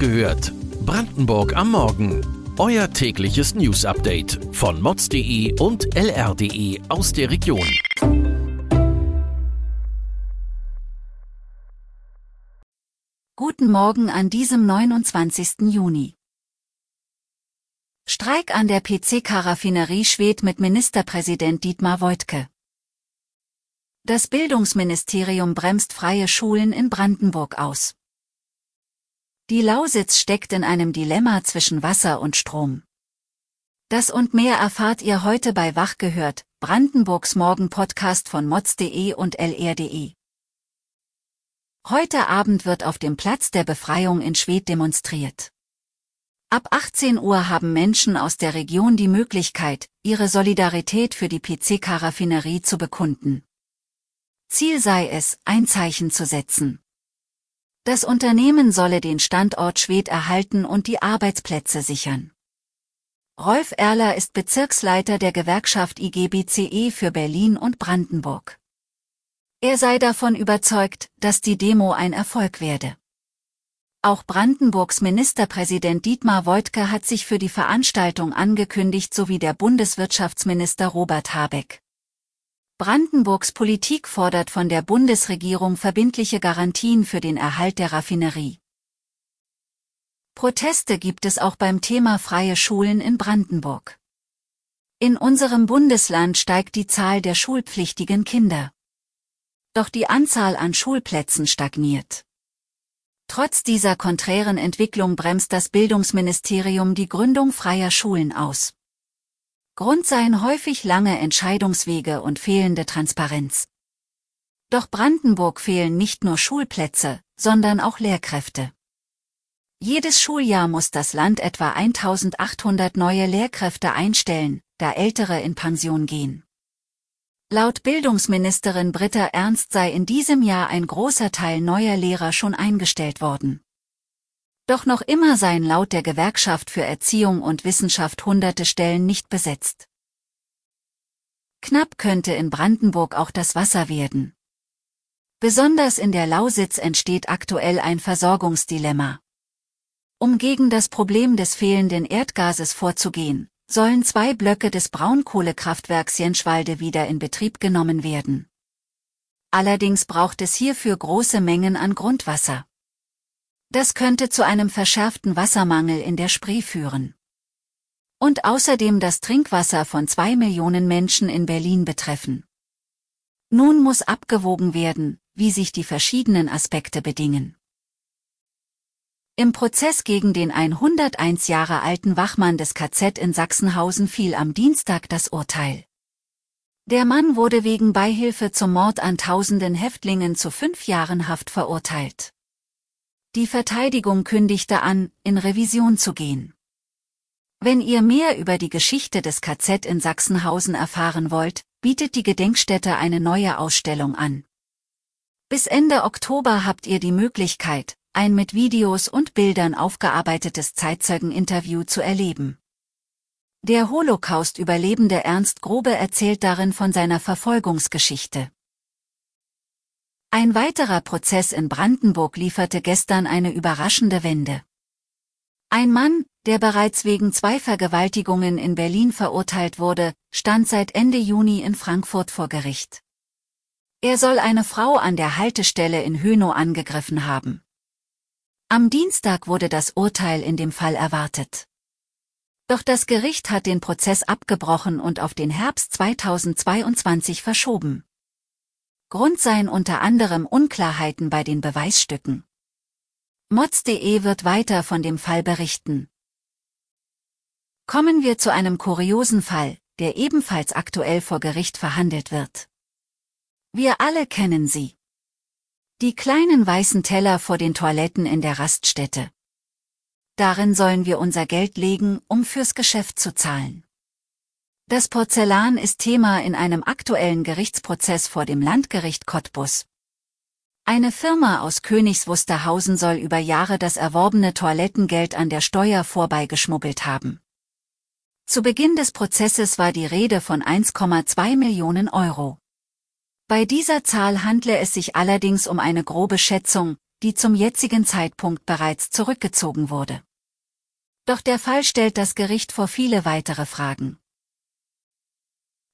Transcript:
gehört. Brandenburg am Morgen. Euer tägliches News-Update von mods.de und lr.de aus der Region. Guten Morgen an diesem 29. Juni. Streik an der PC-Karaffinerie schwedt mit Ministerpräsident Dietmar Woidke. Das Bildungsministerium bremst freie Schulen in Brandenburg aus. Die Lausitz steckt in einem Dilemma zwischen Wasser und Strom. Das und mehr erfahrt ihr heute bei Wach gehört, Brandenburgs Morgen-Podcast von mods.de und lr.de. Heute Abend wird auf dem Platz der Befreiung in Schwedt demonstriert. Ab 18 Uhr haben Menschen aus der Region die Möglichkeit, ihre Solidarität für die PC-Karaffinerie zu bekunden. Ziel sei es, ein Zeichen zu setzen. Das Unternehmen solle den Standort Schwedt erhalten und die Arbeitsplätze sichern. Rolf Erler ist Bezirksleiter der Gewerkschaft IGBCE für Berlin und Brandenburg. Er sei davon überzeugt, dass die Demo ein Erfolg werde. Auch Brandenburgs Ministerpräsident Dietmar Woidke hat sich für die Veranstaltung angekündigt sowie der Bundeswirtschaftsminister Robert Habeck. Brandenburgs Politik fordert von der Bundesregierung verbindliche Garantien für den Erhalt der Raffinerie. Proteste gibt es auch beim Thema freie Schulen in Brandenburg. In unserem Bundesland steigt die Zahl der schulpflichtigen Kinder. Doch die Anzahl an Schulplätzen stagniert. Trotz dieser konträren Entwicklung bremst das Bildungsministerium die Gründung freier Schulen aus. Grund seien häufig lange Entscheidungswege und fehlende Transparenz. Doch Brandenburg fehlen nicht nur Schulplätze, sondern auch Lehrkräfte. Jedes Schuljahr muss das Land etwa 1800 neue Lehrkräfte einstellen, da ältere in Pension gehen. Laut Bildungsministerin Britta Ernst sei in diesem Jahr ein großer Teil neuer Lehrer schon eingestellt worden. Doch noch immer seien laut der Gewerkschaft für Erziehung und Wissenschaft hunderte Stellen nicht besetzt. Knapp könnte in Brandenburg auch das Wasser werden. Besonders in der Lausitz entsteht aktuell ein Versorgungsdilemma. Um gegen das Problem des fehlenden Erdgases vorzugehen, sollen zwei Blöcke des Braunkohlekraftwerks Jenschwalde wieder in Betrieb genommen werden. Allerdings braucht es hierfür große Mengen an Grundwasser. Das könnte zu einem verschärften Wassermangel in der Spree führen. Und außerdem das Trinkwasser von zwei Millionen Menschen in Berlin betreffen. Nun muss abgewogen werden, wie sich die verschiedenen Aspekte bedingen. Im Prozess gegen den 101 Jahre alten Wachmann des KZ in Sachsenhausen fiel am Dienstag das Urteil. Der Mann wurde wegen Beihilfe zum Mord an tausenden Häftlingen zu fünf Jahren Haft verurteilt. Die Verteidigung kündigte an, in Revision zu gehen. Wenn ihr mehr über die Geschichte des KZ in Sachsenhausen erfahren wollt, bietet die Gedenkstätte eine neue Ausstellung an. Bis Ende Oktober habt ihr die Möglichkeit, ein mit Videos und Bildern aufgearbeitetes Zeitzeugeninterview zu erleben. Der Holocaust-Überlebende Ernst Grobe erzählt darin von seiner Verfolgungsgeschichte. Ein weiterer Prozess in Brandenburg lieferte gestern eine überraschende Wende. Ein Mann, der bereits wegen zwei Vergewaltigungen in Berlin verurteilt wurde, stand seit Ende Juni in Frankfurt vor Gericht. Er soll eine Frau an der Haltestelle in Hönow angegriffen haben. Am Dienstag wurde das Urteil in dem Fall erwartet. Doch das Gericht hat den Prozess abgebrochen und auf den Herbst 2022 verschoben. Grund seien unter anderem Unklarheiten bei den Beweisstücken. Mods.de wird weiter von dem Fall berichten. Kommen wir zu einem kuriosen Fall, der ebenfalls aktuell vor Gericht verhandelt wird. Wir alle kennen sie. Die kleinen weißen Teller vor den Toiletten in der Raststätte. Darin sollen wir unser Geld legen, um fürs Geschäft zu zahlen. Das Porzellan ist Thema in einem aktuellen Gerichtsprozess vor dem Landgericht Cottbus. Eine Firma aus Königs Wusterhausen soll über Jahre das erworbene Toilettengeld an der Steuer vorbeigeschmuggelt haben. Zu Beginn des Prozesses war die Rede von 1,2 Millionen Euro. Bei dieser Zahl handle es sich allerdings um eine grobe Schätzung, die zum jetzigen Zeitpunkt bereits zurückgezogen wurde. Doch der Fall stellt das Gericht vor viele weitere Fragen.